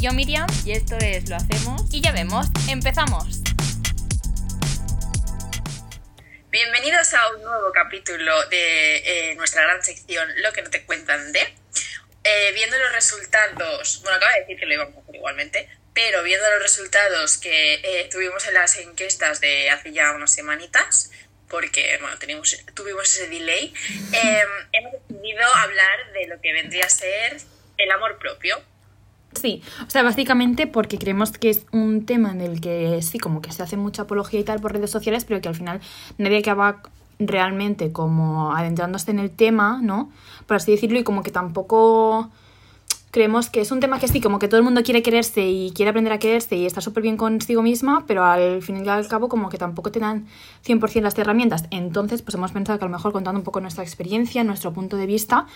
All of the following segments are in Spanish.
yo Miriam y esto es Lo Hacemos y ya vemos, empezamos. Bienvenidos a un nuevo capítulo de eh, nuestra gran sección Lo que no te cuentan de. Eh, viendo los resultados, bueno, acaba de decir que lo íbamos a hacer igualmente, pero viendo los resultados que eh, tuvimos en las encuestas de hace ya unas semanitas, porque bueno, tenemos, tuvimos ese delay, hemos decidido hablar de lo que vendría a ser el amor propio. Sí, o sea, básicamente porque creemos que es un tema en el que sí, como que se hace mucha apología y tal por redes sociales, pero que al final nadie acaba realmente como adentrándose en el tema, ¿no? Por así decirlo, y como que tampoco creemos que es un tema que sí, como que todo el mundo quiere quererse y quiere aprender a quererse y está súper bien consigo misma, pero al fin y al cabo como que tampoco te dan 100% las herramientas. Entonces, pues hemos pensado que a lo mejor contando un poco nuestra experiencia, nuestro punto de vista,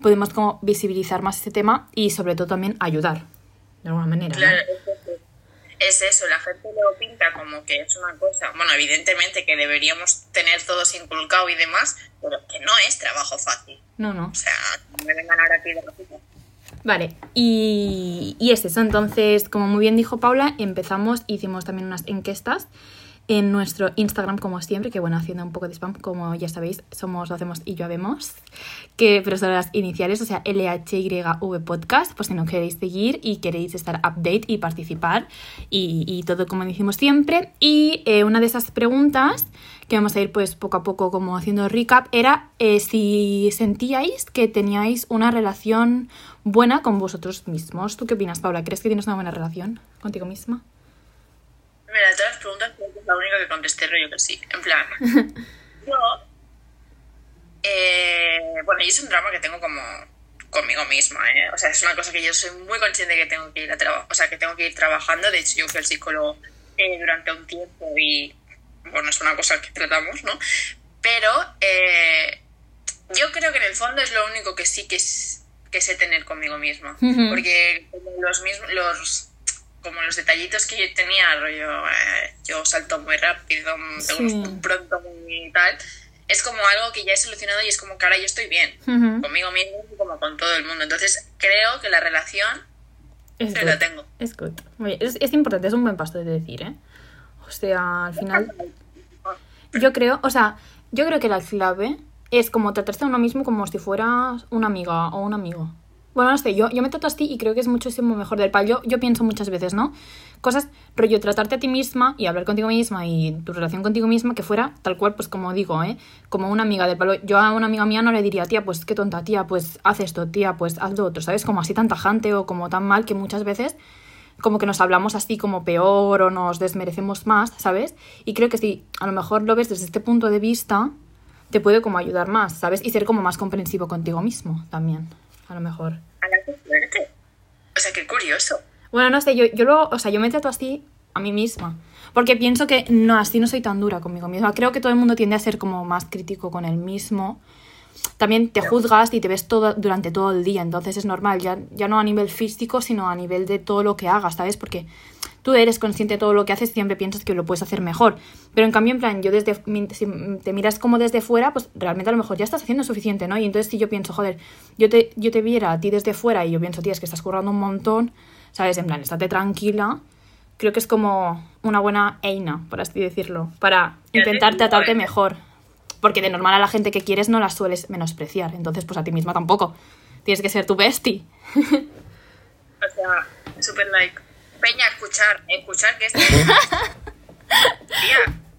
podemos como visibilizar más este tema y sobre todo también ayudar, de alguna manera. Claro, es eso, la gente lo pinta como que es una cosa, bueno, evidentemente que deberíamos tener todos inculcado y demás, pero que no es trabajo fácil. No, no. O sea, no me vengan ahora aquí de Vale, y, y es eso. Entonces, como muy bien dijo Paula, empezamos, hicimos también unas encuestas en nuestro Instagram, como siempre, que bueno, haciendo un poco de spam, como ya sabéis, somos Lo Hacemos y Yo Habemos, que pero son las iniciales, o sea, LHYV Podcast, pues si no queréis seguir y queréis estar update y participar y, y todo como decimos siempre. Y eh, una de esas preguntas que vamos a ir pues poco a poco como haciendo recap era eh, si sentíais que teníais una relación buena con vosotros mismos. ¿Tú qué opinas, Paula? ¿Crees que tienes una buena relación contigo misma? Mira, todas las preguntas, la única que contesté rollo que sí. En plan, yo. Eh, bueno, y es un drama que tengo como conmigo misma, ¿eh? O sea, es una cosa que yo soy muy consciente que tengo que ir a trabajar, o sea, que tengo que ir trabajando. De hecho, yo fui al psicólogo eh, durante un tiempo y, bueno, es una cosa que tratamos, ¿no? Pero eh, yo creo que en el fondo es lo único que sí que, que sé tener conmigo misma. Porque los mismos, los como los detallitos que yo tenía, rollo, eh, yo salto muy rápido, sí. pronto muy tal, es como algo que ya he solucionado y es como que ahora yo estoy bien, conmigo mismo y como con todo el mundo. Entonces creo que la relación es se la tengo. Es good. Es, es, importante, es un buen paso de decir, ¿eh? O sea, al final... Yo creo, o sea, yo creo que la clave es como tratarse a uno mismo como si fueras una amiga o un amigo. Bueno, no sé, yo, yo me trato así y creo que es muchísimo mejor del pal. Yo, yo pienso muchas veces, ¿no? Cosas, rollo, tratarte a ti misma y hablar contigo misma y tu relación contigo misma que fuera tal cual, pues como digo, ¿eh? Como una amiga del palo. Yo a una amiga mía no le diría, tía, pues qué tonta, tía, pues haz esto, tía, pues haz lo otro, ¿sabes? Como así tan tajante o como tan mal que muchas veces como que nos hablamos así como peor o nos desmerecemos más, ¿sabes? Y creo que si a lo mejor lo ves desde este punto de vista, te puede como ayudar más, ¿sabes? Y ser como más comprensivo contigo mismo también a lo mejor. A la suerte. O sea, qué curioso. Bueno, no sé, yo, yo lo, o sea, yo me trato así a mí misma. Porque pienso que no, así no soy tan dura conmigo misma. Creo que todo el mundo tiende a ser como más crítico con el mismo. También te juzgas y te ves todo durante todo el día, entonces es normal, ya, ya no a nivel físico, sino a nivel de todo lo que hagas, ¿sabes? Porque tú eres consciente de todo lo que haces, siempre piensas que lo puedes hacer mejor. Pero en cambio, en plan, yo desde, si te miras como desde fuera, pues realmente a lo mejor ya estás haciendo suficiente, ¿no? Y entonces si yo pienso, joder, yo te, yo te viera a ti desde fuera y yo pienso, tía, es que estás currando un montón, ¿sabes? En plan, estate tranquila. Creo que es como una buena eina, por así decirlo, para intentar tratarte mejor. Porque de normal a la gente que quieres no la sueles menospreciar. Entonces, pues a ti misma tampoco. Tienes que ser tu bestie. o sea, super like Peña, escuchar, escuchar que es. Tía.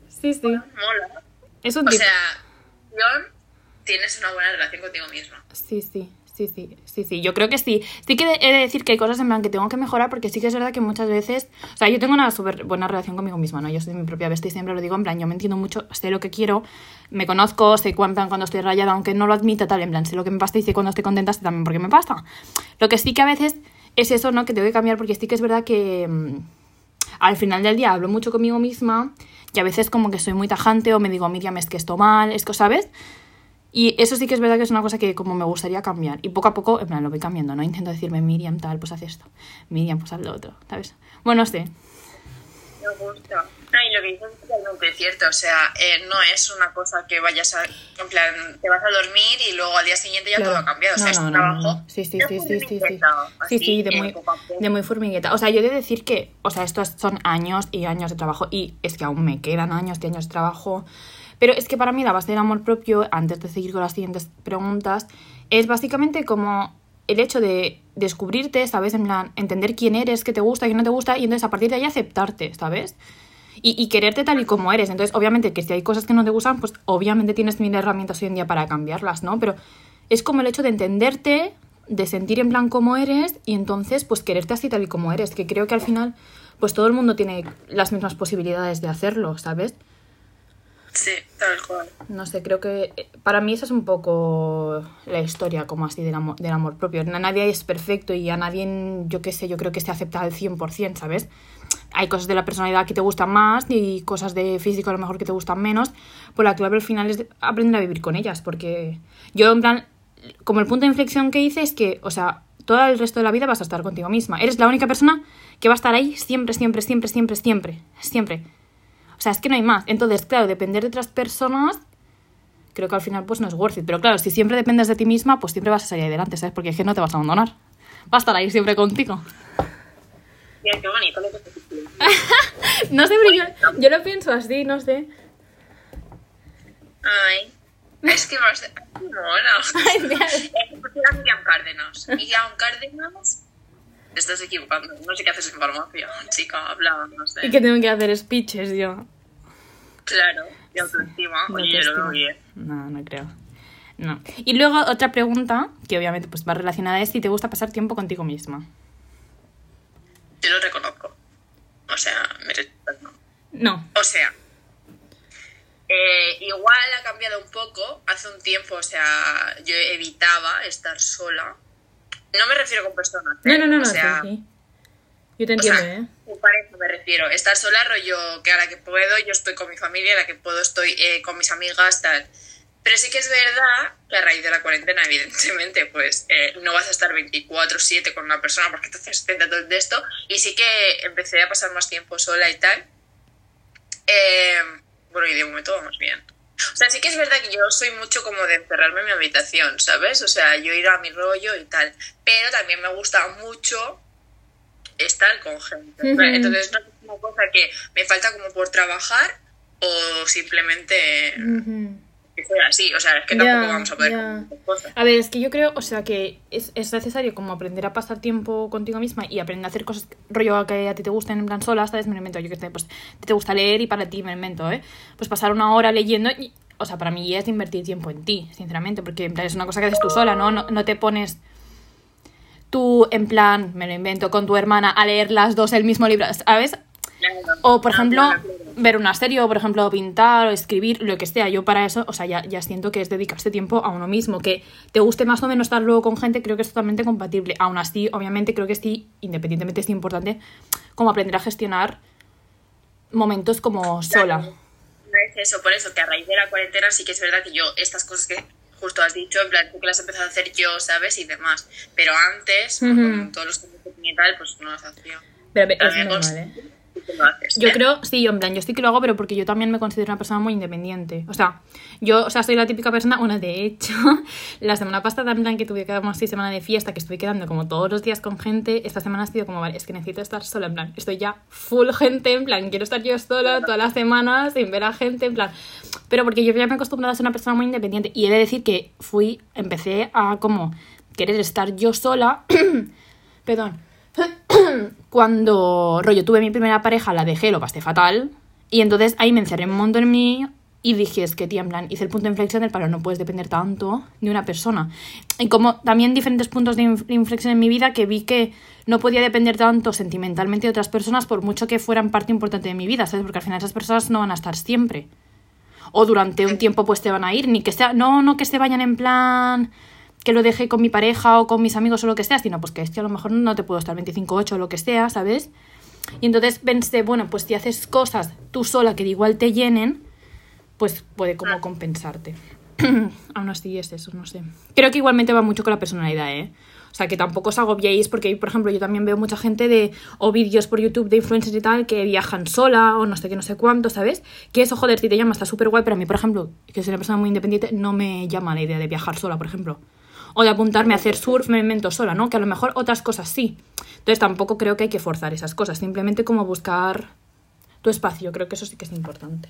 Sí, sí. Mola. Es un o sea, John, tienes una buena relación contigo misma. Sí, sí. Sí, sí, sí, sí, yo creo que sí. Sí que he de decir que hay cosas en plan que tengo que mejorar porque sí que es verdad que muchas veces, o sea, yo tengo una súper buena relación conmigo misma, ¿no? Yo soy mi propia bestia y siempre lo digo, en plan, yo me entiendo mucho, sé lo que quiero, me conozco, sé cuando, cuando estoy rayada, aunque no lo admita tal, en plan, sé lo que me pasa y sé cuando estoy contenta, sé también por qué me pasa. Lo que sí que a veces es eso, ¿no? Que tengo que cambiar porque sí que es verdad que mm, al final del día hablo mucho conmigo misma y a veces como que soy muy tajante o me digo, Miriam, es que esto mal, es que, ¿sabes? Y eso sí que es verdad que es una cosa que como me gustaría cambiar. Y poco a poco, en plan, lo voy cambiando, ¿no? Intento decirme, Miriam, tal, pues haz esto. Miriam, pues haz lo otro, ¿sabes? Bueno, sé. No, y lo que dices es totalmente cierto, o sea, eh, no es una cosa que vayas a, en plan, te vas a dormir y luego al día siguiente ya Claro. todo ha cambiado, o sea, No, es no, trabajo no. Sí, sí, sí, sí, sí, sí. Sí, sí, de muy, de muy formigueta. O sea, yo he de decir que, o sea, estos son años y años de trabajo y es que aún me quedan años y años de trabajo. Pero es que para mí la base del amor propio, antes de seguir con las siguientes preguntas, es básicamente como el hecho de descubrirte, ¿sabes? En plan, entender quién eres, qué te gusta, qué no te gusta, y entonces a partir de ahí aceptarte, ¿sabes? Y, y quererte tal y como eres. Entonces, obviamente, que si hay cosas que no te gustan, pues obviamente tienes mil herramientas hoy en día para cambiarlas, ¿no? Pero es como el hecho de entenderte, de sentir en plan cómo eres y entonces, pues quererte así tal y como eres. Que creo que al final, pues todo el mundo tiene las mismas posibilidades de hacerlo, ¿sabes? Sí, tal cual. No sé, creo que eh, para mí esa es un poco la historia como así del amor, del amor propio. Na- Nadie es perfecto y a nadie, yo qué sé, yo creo que se acepta al 100%, ¿sabes? Hay cosas de la personalidad que te gustan más y cosas de físico a lo mejor que te gustan menos. Pues la clave al final es de- aprender a vivir con ellas, porque yo en plan, como el punto de inflexión que hice es que, o sea, todo el resto de la vida vas a estar contigo misma. Eres la única persona que va a estar ahí siempre, siempre, siempre, siempre, siempre, siempre. O sea, es que no hay más. Entonces, claro, depender de otras personas, creo que al final pues no es worth it. Pero claro, si siempre dependes de ti misma, pues siempre vas a salir adelante, ¿sabes? Porque es que no te vas a abandonar. Va a estar ahí siempre contigo. Mira, qué bonito lo que te dices. No sé, pero yo, yo lo pienso así, no sé. Ay, es que vas a... Mona. Ay, mira. Era Miriam Cárdenas. Miriam Cárdenas... Te estás equivocando. No sé qué haces en farmacia. Chica, habla, no sé. Y que tengo que hacer speeches yo. Claro, de autoestima. No Oye, bien. No, no creo. No. Y luego otra pregunta, que obviamente pues va relacionada, es si te gusta pasar tiempo contigo misma. Yo lo reconozco. O sea, me respetas, ¿no? No. O sea, eh, igual ha cambiado un poco. Hace un tiempo, o sea, yo evitaba estar sola. No me refiero con personas. No, ¿eh? no, no, no, O sea, sí, sí. Yo te o entiendo, sea, ¿eh? pareja me refiero. Estar sola, rollo, que a la que puedo, yo estoy con mi familia, a la que puedo, estoy eh, con mis amigas, tal. Pero sí que es verdad que a raíz de la cuarentena, evidentemente, pues eh, no vas a estar 24-7 con una persona porque entonces te todo de esto. Y sí que empecé a pasar más tiempo sola y tal. Eh, bueno, y de momento vamos bien. O sea, sí que es verdad que yo soy mucho como de encerrarme en mi habitación, ¿sabes? O sea, yo ir a mi rollo y tal. Pero también me gusta mucho estar con gente. Entonces no es una cosa que me falta como por trabajar o simplemente. Que así. O sea, es que tampoco Ya, vamos a poder cosas. A ver, es que yo creo, o sea, que es, es necesario como aprender a pasar tiempo contigo misma y aprender a hacer cosas rollo que a ti te gusten en plan sola, ¿sabes? Me lo invento, yo que sé, pues te gusta leer y para ti me lo invento, ¿eh? Pues pasar una hora leyendo y, o sea, para mí es invertir tiempo en ti, sinceramente, porque en plan es una cosa que haces tú sola, ¿no? No, no te pones tú en plan, me lo invento, con tu hermana a leer las dos el mismo libro, ¿sabes? O, por ejemplo, ver una serie, o por ejemplo, pintar, o escribir, lo que sea. Yo para eso, o sea, ya, ya siento que es dedicarse tiempo a uno mismo. Que te guste más o menos estar luego con gente, creo que es totalmente compatible. Aún así, obviamente, creo que sí, independientemente es importante, como aprender a gestionar momentos como sola. No es eso, por eso que a raíz de la cuarentena sí que es verdad que yo estas cosas que justo has dicho, en plan, tú que las he empezado a hacer yo, ¿sabes? Y demás. Pero antes, con todos los que y tal, pues no las hacía. Pero ver, es normal, ¿eh? Yo creo, sí, en plan, yo sí que lo hago, pero porque yo también me considero una persona muy independiente. O sea, yo, o sea, soy la típica persona, bueno, de hecho, la semana pasada, en plan, que tuve que dar así semana de fiesta, que estuve quedando como todos los días con gente, esta semana ha sido como, vale, es que necesito estar sola, en plan, estoy ya full gente, en plan, quiero estar yo sola todas las semanas sin ver a gente, en plan, pero porque yo ya me he acostumbrado a ser una persona muy independiente y he de decir que fui, empecé a como querer estar yo sola, perdón, cuando rollo tuve mi primera pareja, la dejé, lo pasé fatal. Y entonces ahí me encerré un montón en mí y dije, es que tía, en plan, hice el punto de inflexión del palo, no puedes depender tanto de una persona. Y como también diferentes puntos de inf- inflexión en mi vida que vi que no podía depender tanto sentimentalmente de otras personas por mucho que fueran parte importante de mi vida, ¿sabes? Porque al final esas personas no van a estar siempre. O durante un tiempo pues te van a ir, ni que sea, no, no que se vayan en plan que lo deje con mi pareja o con mis amigos o lo que sea, sino pues que es que a lo mejor no te puedo estar 25-8 o lo que sea, ¿sabes? Y entonces pensé, bueno, pues si haces cosas tú sola que de igual te llenen, pues puede como compensarte. aún así es eso, no sé. Creo que igualmente va mucho con la personalidad, ¿eh? O sea, que tampoco os agobiéis porque, por ejemplo, yo también veo mucha gente de, o vídeos por YouTube de influencers y tal, que viajan sola o no sé qué, no sé cuánto, ¿sabes? Que eso, joder, si te llama, está súper guay, pero a mí, por ejemplo, que soy una persona muy independiente, no me llama la idea de viajar sola, por ejemplo. O de apuntarme a hacer surf, me invento sola, ¿no? Que a lo mejor otras cosas sí. Entonces tampoco creo que hay que forzar esas cosas, simplemente como buscar tu espacio, creo que eso sí que es importante.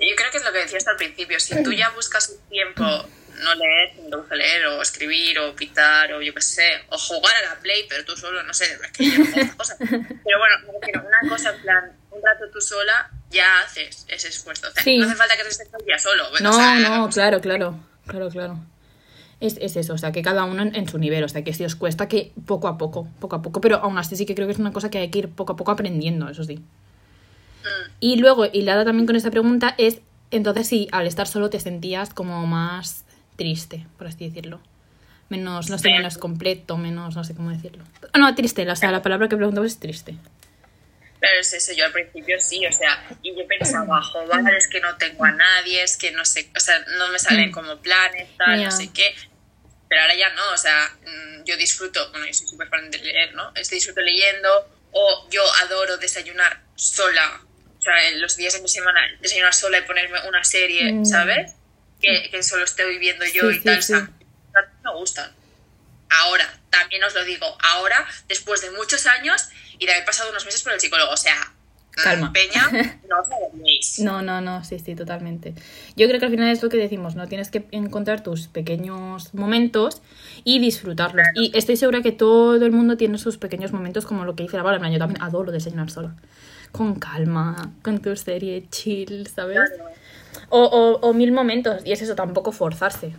Yo creo que es lo que decías al principio, si tú ya buscas un tiempo no leer, no leer, o escribir, o pitar, o yo qué sé, o jugar a la Play, pero tú solo, no sé, es que yo no cosas. Pero bueno, una cosa en plan, un rato tú sola, ya haces ese esfuerzo. O sea, Sí. no hace falta que estés todo el día solo. No, o sea, no, claro, claro, claro, claro. Es, es eso, o sea, que cada uno en, en su nivel, o sea, que si os cuesta que poco a poco, poco a poco, pero aún así sí que creo que es una cosa que hay que ir poco a poco aprendiendo, eso sí. mm, Y luego, hilada también con esta pregunta, es, entonces sí, al estar solo te sentías como más triste, por así decirlo. Menos, no sé, menos completo, menos, no sé cómo decirlo. Ah, No, triste, o sea, la palabra que preguntaba es triste. Claro, es eso, yo al principio sí, o sea, y yo pensaba, joder, es que no tengo a nadie, es que no sé, o sea, no me salen Mm. como planes, tal, Ya. no sé qué. Pero ahora ya no, o sea, mm, yo disfruto, bueno, yo soy súper fan de leer, ¿no? Disfruto leyendo, o yo adoro desayunar sola, o sea, en los días de mi semana, desayunar sola y ponerme una serie, Mm. ¿sabes? Que, que solo estoy viendo yo Sí, y sí, tal, sí. me gustan. Ahora, también os lo digo, ahora, después de muchos años y de haber pasado unos meses por el psicólogo, o sea, Calma. Peña, no os. No, no, no, sí, sí, totalmente. Yo creo que al final es lo que decimos, ¿no? Tienes que encontrar tus pequeños momentos y disfrutarlos. Claro. Y estoy segura que todo el mundo tiene sus pequeños momentos, como lo que dice la Bárbara. Yo también adoro desayunar sola. Con calma, con tu serie chill, ¿sabes? Claro. O, o, o mil momentos. Y es eso, tampoco forzarse.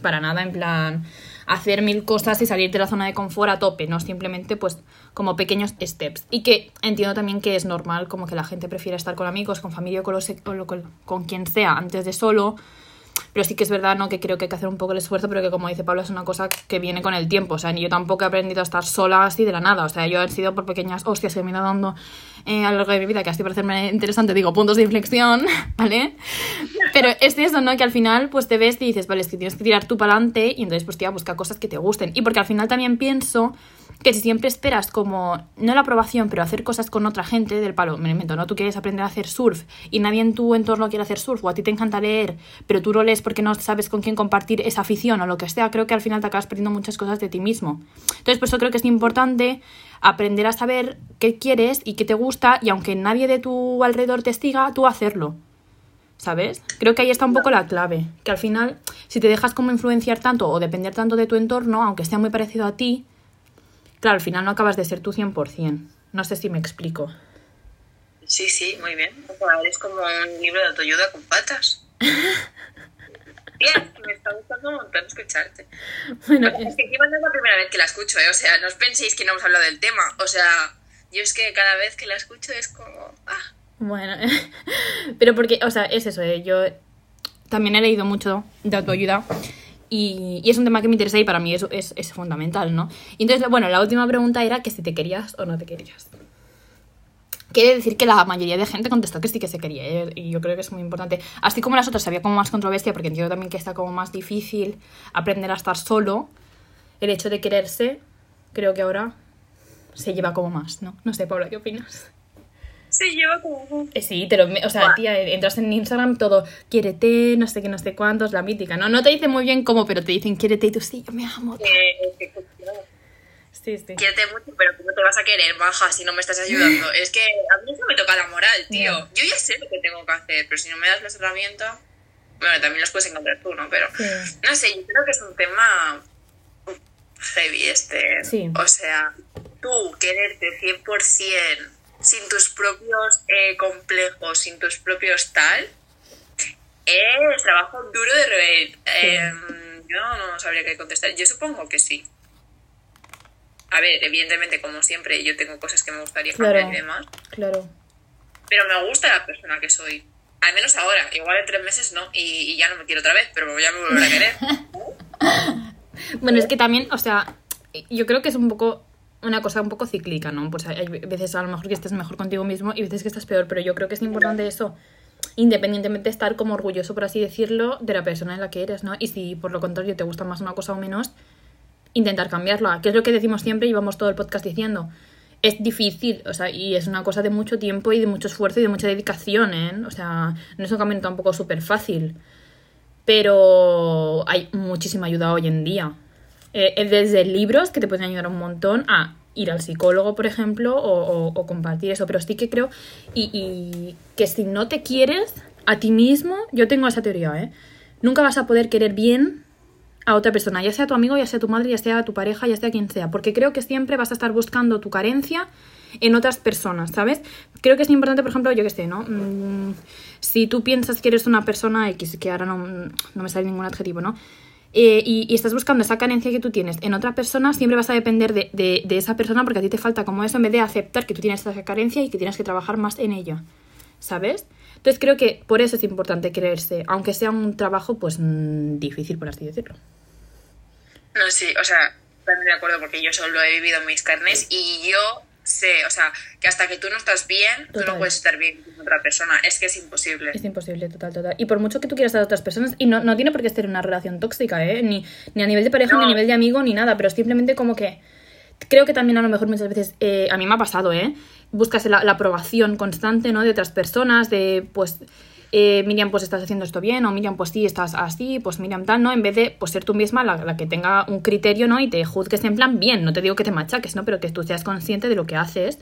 Para nada, en plan, hacer mil cosas y salir de la zona de confort a tope, no simplemente pues como pequeños steps. Y que entiendo también que es normal como que la gente prefiere estar con amigos, con familia o con, con- con quien sea antes de solo. Pero sí que es verdad, ¿no? Que creo que hay que hacer un poco el esfuerzo, pero que como dice Pablo, es una cosa que viene con el tiempo. O sea, ni yo tampoco he aprendido a estar sola así de la nada. O sea, yo he sido por pequeñas hostias que me he ido dando eh, a lo largo de mi vida, que así para hacerme interesante, digo, puntos de inflexión, ¿vale? Pero es eso, ¿no? Que al final, pues te ves y dices, vale, es que tienes que tirar tú para adelante y entonces, pues, tía, busca cosas que te gusten. Y porque al final también pienso que si siempre esperas como, no la aprobación, pero hacer cosas con otra gente del palo, me invento, ¿no? Tú quieres aprender a hacer surf y nadie en tu entorno quiere hacer surf o a ti te encanta leer, pero tú lo lees porque no sabes con quién compartir esa afición o lo que sea, creo que al final te acabas perdiendo muchas cosas de ti mismo. Entonces, por eso creo que es importante aprender a saber qué quieres y qué te gusta y aunque nadie de tu alrededor te siga, tú hacerlo. ¿Sabes? Creo que ahí está un poco la clave. Que al final, si te dejas como influenciar tanto o depender tanto de tu entorno, aunque sea muy parecido a ti, claro, al final no acabas de ser tú 100%. No sé si me explico. Sí, sí, muy bien. O sea, eres como un libro de autoayuda con patas. Bien, me está gustando un montón escucharte. Bueno, Es que encima no es la primera vez que la escucho, ¿eh? O sea, no os penséis que no hemos hablado del tema. O sea, yo es que cada vez que la escucho es como... Ah, Bueno, pero porque, o sea, es eso, eh, yo también he leído mucho de autoayuda y, es un tema que me interesa y para mí eso es, es fundamental, ¿no? Y entonces, bueno, la última pregunta era que si te querías o no te querías. Quiere decir que la mayoría de gente contestó que sí que se quería ¿eh? y yo creo que es muy importante. Así como las otras había como más controversia porque entiendo también que está como más difícil aprender a estar solo, el hecho de quererse creo que ahora se lleva como más, ¿no? No sé, Paula, ¿qué opinas? Se lleva como... Eh, Sí, te lo, o sea, tía, entras en Instagram todo, quiérete, no sé qué, no sé cuántos, la mítica, ¿no? No te dicen muy bien cómo, pero te dicen quiérete y tú sí, yo me amo. Que, que- Sí, sí. Quiérete mucho, pero ¿cómo te vas a querer, baja, si no me estás ayudando? Es que a mí eso me toca la moral, tío. Yo ya sé lo que tengo que hacer, pero si no me das las herramientas... Bueno, también las puedes encontrar tú, ¿no? Pero... Sí. No sé, yo creo que es un tema heavy este. Sí. O sea, tú quererte 100% sin tus propios eh, complejos, sin tus propios tal, es trabajo duro de rever. Eh, yo no sabría qué contestar. Yo supongo que sí. A ver, evidentemente, como siempre, yo tengo cosas que me gustaría cambiar Claro. y demás. Claro. Pero me gusta la persona que soy. Al menos ahora. Igual en tres meses no. Y, y ya no me quiero otra vez, pero ya me volveré a querer. Bueno, es que también, o sea, yo creo que es un poco una cosa un poco cíclica, ¿no? Pues hay veces a lo mejor que estés mejor contigo mismo y veces que estás peor, pero yo creo que es importante eso, independientemente de estar como orgulloso, por así decirlo, de la persona en la que eres, ¿no? Y si por lo contrario te gusta más una cosa o menos, intentar cambiarla, que es lo que decimos siempre y vamos todo el podcast diciendo. Es difícil, o sea, y es una cosa de mucho tiempo y de mucho esfuerzo y de mucha dedicación, ¿eh? O sea, no es un camino tampoco súper fácil. Pero hay muchísima ayuda hoy en día. Eh, desde libros que te pueden ayudar un montón a ir al psicólogo, por ejemplo, o, compartir eso. Pero sí que creo y, y, que si no te quieres a ti mismo, yo tengo esa teoría, ¿eh? Nunca vas a poder querer bien a otra persona, ya sea tu amigo, ya sea tu madre, ya sea tu pareja, ya sea quien sea, porque creo que siempre vas a estar buscando tu carencia en otras personas, ¿sabes? Creo que es importante, por ejemplo, yo que sé, ¿no? Mm, si tú piensas que eres una persona X, que ahora no, no me sale ningún adjetivo, ¿no? Eh, y, estás buscando esa carencia que tú tienes en otra persona, siempre vas a depender de, esa persona porque a ti te falta como eso en vez de aceptar que tú tienes esa carencia y que tienes que trabajar más en ella, ¿sabes? Entonces creo que por eso es importante creerse, aunque sea un trabajo pues mmm, difícil, por así decirlo. No, sí, o sea, estoy de acuerdo porque yo solo he vivido mis carnes y yo sé, o sea, que hasta que tú no estás bien, total. tú no puedes estar bien con otra persona. Es que es imposible. Es imposible, total, total. Y por mucho que tú quieras a otras personas, y no, no tiene por qué ser una relación tóxica, ¿eh? Ni, ni a nivel de pareja, no. ni a nivel de amigo, ni nada, pero simplemente como que... Creo que también a lo mejor muchas veces, eh, a mí me ha pasado, ¿eh? Buscas la, la aprobación constante, ¿no? De otras personas, de, pues... Eh, Miriam, pues estás haciendo esto bien, o Miriam, pues sí, estás así, pues Miriam tal, ¿no? En vez de pues ser tú misma la, la, que tenga un criterio, ¿no? Y te juzgues en plan bien, no te digo que te machaques, ¿no? Pero que tú seas consciente de lo que haces,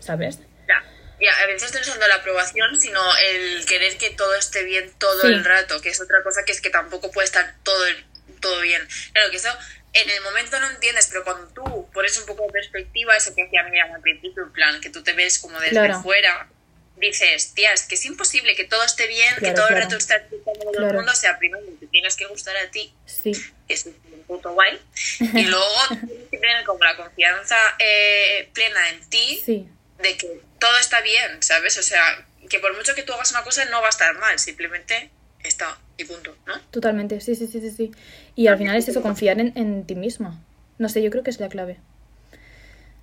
¿sabes? Ya, ya a veces estoy usando la aprobación, sino el querer que todo esté bien todo sí. el rato, que es otra cosa que es que tampoco puede estar todo, todo bien. Claro que eso en el momento no entiendes, pero cuando tú pones un poco de perspectiva, eso que decía Miriam al principio, en plan, que tú te ves como desde claro. fuera dices, tía, es que es imposible que todo esté bien, claro, que todo claro. el rato esté todo claro. el mundo, o sea, primero te tienes que gustar a ti, sí. que es un puto guay, y luego tienes que tener como la confianza eh, plena en ti sí. de que todo está bien, ¿sabes? O sea, que por mucho que tú hagas una cosa no va a estar mal, simplemente está y punto, ¿no? Totalmente, sí, sí, sí, sí. sí. Y al final es eso, confiar en, en ti misma. No sé, yo creo que es la clave.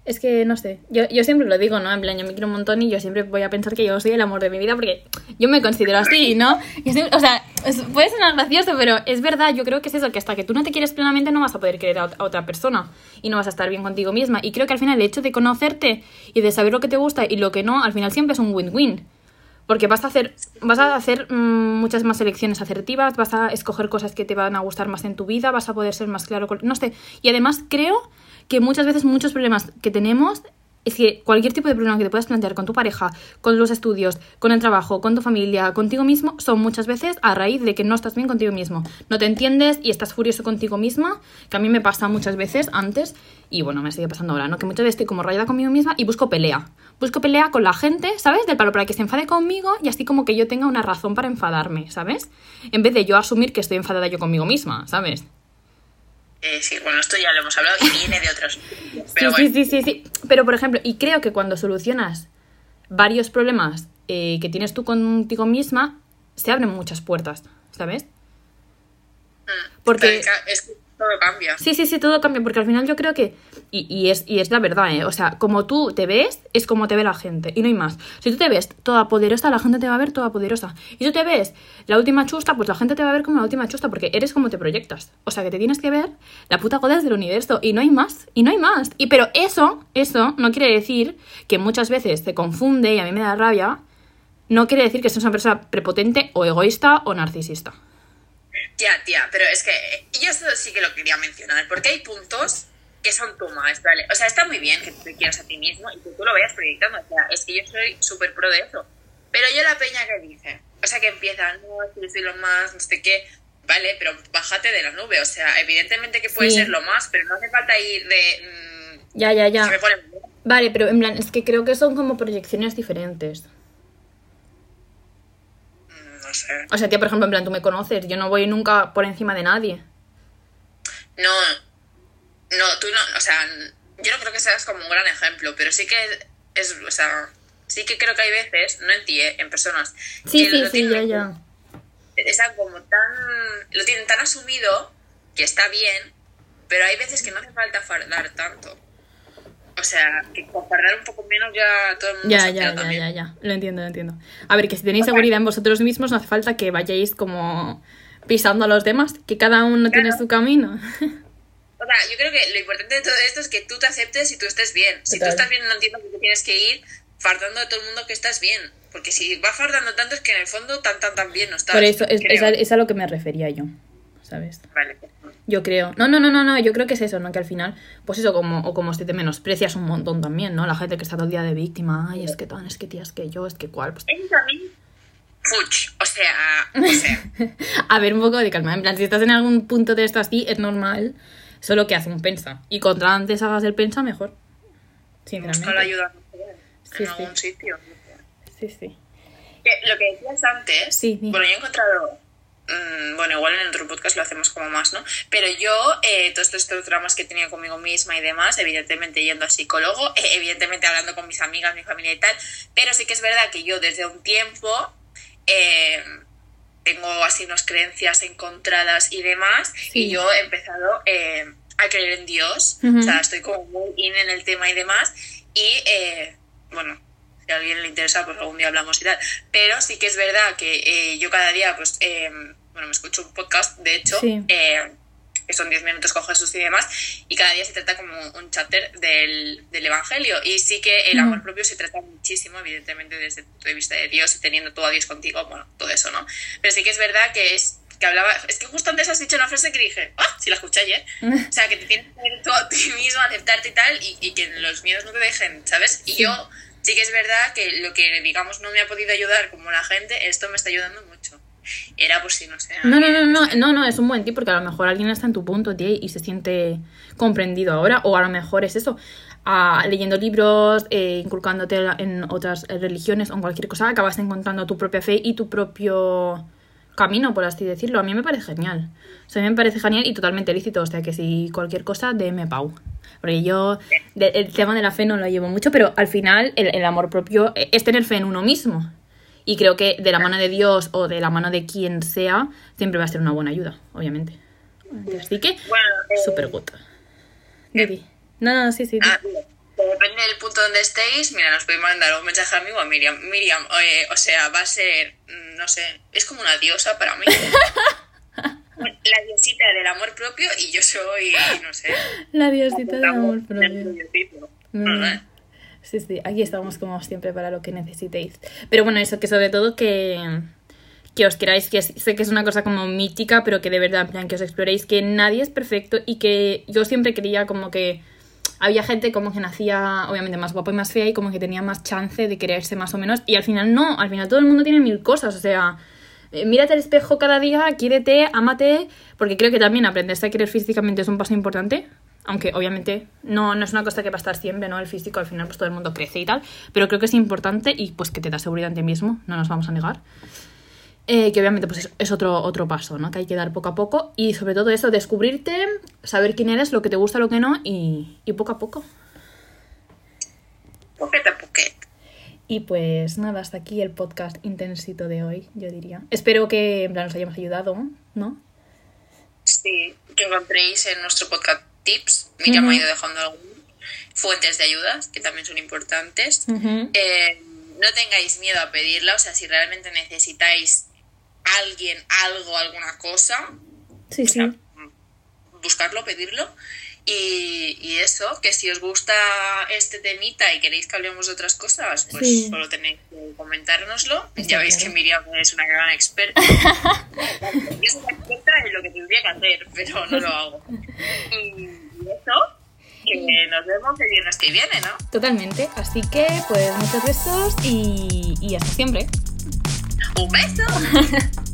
Es que, no sé, yo, yo siempre lo digo, ¿no? En plan, yo me quiero un montón y yo siempre voy a pensar que yo soy el amor de mi vida porque yo me considero así, ¿no? Siempre, o sea, puede sonar gracioso, pero es verdad, yo creo que es eso, que hasta que tú no te quieres plenamente no vas a poder querer a, otra persona y no vas a estar bien contigo misma. Y creo que al final el hecho de conocerte y de saber lo que te gusta y lo que no, al final siempre es un win-win. Porque vas a hacer, vas a hacer mmm, muchas más elecciones asertivas, vas a escoger cosas que te van a gustar más en tu vida, vas a poder ser más claro con... No sé, y además creo que muchas veces muchos problemas que tenemos es que cualquier tipo de problema que te puedas plantear con tu pareja, con los estudios, con el trabajo, con tu familia, contigo mismo, son muchas veces a raíz de que no estás bien contigo mismo. No te entiendes y estás furioso contigo misma, que a mí me pasa muchas veces antes, y bueno, me sigue pasando ahora, ¿no? Que muchas veces estoy como rayada conmigo misma y busco pelea. Busco pelea con la gente, ¿sabes? Del palo para que se enfade conmigo y así como que yo tenga una razón para enfadarme, ¿sabes? En vez de yo asumir que estoy enfadada yo conmigo misma, ¿sabes? Eh, sí, bueno, esto ya lo hemos hablado y viene de otros. Pero sí, bueno. sí, sí, sí, sí. Pero, por ejemplo, y creo que cuando solucionas varios problemas eh, que tienes tú contigo misma, se abren muchas puertas, ¿sabes? Mm, Porque... Es que todo cambia. Sí, sí, sí, todo cambia, porque al final yo creo que, y, y, es, y es la verdad, ¿eh? o sea, como tú te ves, es como te ve la gente, y no hay más. Si tú te ves toda poderosa, la gente te va a ver toda poderosa. Y tú te ves la última chusta, pues la gente te va a ver como la última chusta, porque eres como te proyectas. O sea, que te tienes que ver la puta godas del universo, y no hay más, y no hay más. Y pero eso, eso no quiere decir que muchas veces te confunde, y a mí me da rabia, no quiere decir que seas una persona prepotente o egoísta o narcisista. Ya, tía, pero es que yo eso sí que lo quería mencionar, porque hay puntos que son too much, ¿vale? O sea, está muy bien que te quieras a ti mismo y que tú lo vayas proyectando, o sea, es que yo soy súper pro de eso. Pero yo la peña que dice, o sea, que empieza, no, yo soy lo más, no sé qué, vale, pero bájate de la nube, o sea, evidentemente que puede sí. ser lo más, pero no hace falta ir de... Mmm, ya, ya, ya. Vale, pero en plan, es que creo que son como proyecciones diferentes. sé. O sea, tío, por ejemplo, en plan, tú me conoces, yo no voy nunca por encima de nadie. No, no, tú no, o sea, yo no creo que seas como un gran ejemplo, pero sí que es, o sea, sí que creo que hay veces, no en ti, ¿eh? en personas. Sí, sí, sí, ya, ya. Están como tan, lo tienen tan asumido que está bien, pero hay veces que no hace falta fardar tanto. O sea, que comparar un poco menos ya todo el mundo Ya, se ya, ya, también. ya, ya. Lo entiendo, lo entiendo. A ver, que si tenéis seguridad en vosotros mismos, no hace falta que vayáis como pisando a los demás, que cada uno tiene Claro. su camino. O sea, yo creo que lo importante de todo esto es que tú te aceptes y tú estés bien. Si Total. tú estás bien, no entiendo por qué tienes que ir fardando a todo el mundo que estás bien. Porque si vas fardando tanto es que en el fondo tan, tan, tan bien no estás. Por eso, es, a, es a lo que me refería yo, ¿sabes? Vale. Yo creo. No, no, no, no, no, yo creo que es eso, ¿no? Que al final, pues eso, como, o como si te menosprecias un montón también, ¿no? La gente que está todo el día de víctima, ay, es que tan, es que tía, es que yo, es que cuál, pues... Fuch. O sea, o sea. A ver, un poco de calma. En plan, si estás en algún punto de esto así, es normal. Solo que hace un pensa. Y contra antes hagas el pensa, mejor. Sinceramente. busca la ayuda Sí, en sí. algún sitio. Sí, sí. Lo que decías antes, Sí, sí. bueno, yo he encontrado, mm, bueno, igual en otro podcast lo hacemos como más, ¿no? Pero yo, eh, todos estos dramas que he tenido conmigo misma y demás, evidentemente yendo a psicólogo, eh, evidentemente hablando con mis amigas, mi familia y tal, pero sí que es verdad que yo desde un tiempo eh, tengo así unas creencias encontradas y demás, Sí. y yo he empezado eh, a creer en Dios, o sea, estoy como muy in en el tema y demás, y eh, bueno, si a alguien le interesa, pues algún día hablamos y tal. Pero sí que es verdad que eh, yo cada día, pues, eh, bueno, me escucho un podcast, de hecho, Sí. Que son 10 minutos con Jesús y demás, y cada día se trata como un chapter del, del Evangelio. Y sí que el amor propio se trata muchísimo, evidentemente, desde el punto de vista de Dios y teniendo todo a Dios contigo, bueno, todo eso, ¿no? Pero sí que es verdad que es que hablaba, es que justo antes has dicho una frase que dije, ah, si la escuché ayer, o sea, que te tienes que ver tú a ti mismo, aceptarte y tal, y, y que los miedos no te dejen, ¿sabes? Y yo sí que es verdad que lo que, digamos, no me ha podido ayudar como la gente, esto me está ayudando mucho. Era por si no sé. No, no, no, no, no, no, es un buen tip porque a lo mejor alguien está en tu punto, tío, y se siente comprendido ahora, o a lo mejor es eso, ah, leyendo libros, eh, inculcándote en otras religiones o en cualquier cosa, acabas encontrando tu propia fe y tu propio camino, por así decirlo. A mí me parece genial. O sea, a mí me parece genial y totalmente lícito. O sea, que si cualquier cosa, déme pau. Porque yo de- el tema de la fe no lo llevo mucho, pero al final el, el amor propio es tener fe en uno mismo. Y creo que de la mano de Dios o de la mano de quien sea, siempre va a ser una buena ayuda, obviamente. Así que, Bueno, eh, super good. Didi. No, no, sí, sí. Ah, depende del punto donde estéis, mira, nos podéis mandar un mensaje a mí o a Miriam. Miriam, eh, o sea, va a ser, mm, no sé, es como una diosa para mí. La diosita del amor propio y yo soy, no sé, La diosita del amor del propio. Mm. No. Sí, sí, aquí estamos como siempre para lo que necesitéis. Pero bueno, eso que sobre todo que, que os queráis, que sé que es una cosa como mítica, pero que de verdad, en plan, que os exploréis, que nadie es perfecto y que yo siempre creía como que había gente como que nacía obviamente más guapa y más fea y como que tenía más chance de quererse más o menos y al final no, al final todo el mundo tiene mil cosas, o sea, eh, mírate al espejo cada día, quiérete, ámate, porque creo que también aprenderse a querer físicamente es un paso importante, aunque obviamente no, no es una cosa que va a estar siempre, ¿no? El físico, al final pues todo el mundo crece y tal, pero creo que es importante y pues que te da seguridad en ti mismo, no nos vamos a negar. Eh, que obviamente pues es, es otro, otro paso, ¿no? Que hay que dar poco a poco y sobre todo eso, descubrirte, saber quién eres, lo que te gusta, lo que no y, y poco a poco. Poquete a poquete. Y pues nada, hasta aquí el podcast intensito de hoy, yo diría. Espero que en plan os hayamos ayudado, ¿no? Sí, que encontréis en nuestro podcast tips. Miriam Ujú. ha ido dejando algunas fuentes de ayudas, que también son importantes. Eh, no tengáis miedo a pedirla, o sea, si realmente necesitáis alguien, algo, alguna cosa, Sí, sí. buscarlo, pedirlo. Y, y eso, que si os gusta este temita y queréis que hablemos de otras cosas, pues Sí. solo tenéis que comentárnoslo. Está ya veis claro. que Miriam es una gran una experta en lo que tendría que hacer, pero no lo hago. Y, y eso, que nos vemos el viernes que viene, ¿no? Totalmente. Así que pues muchos besos y, y hasta siempre. ¡Un beso!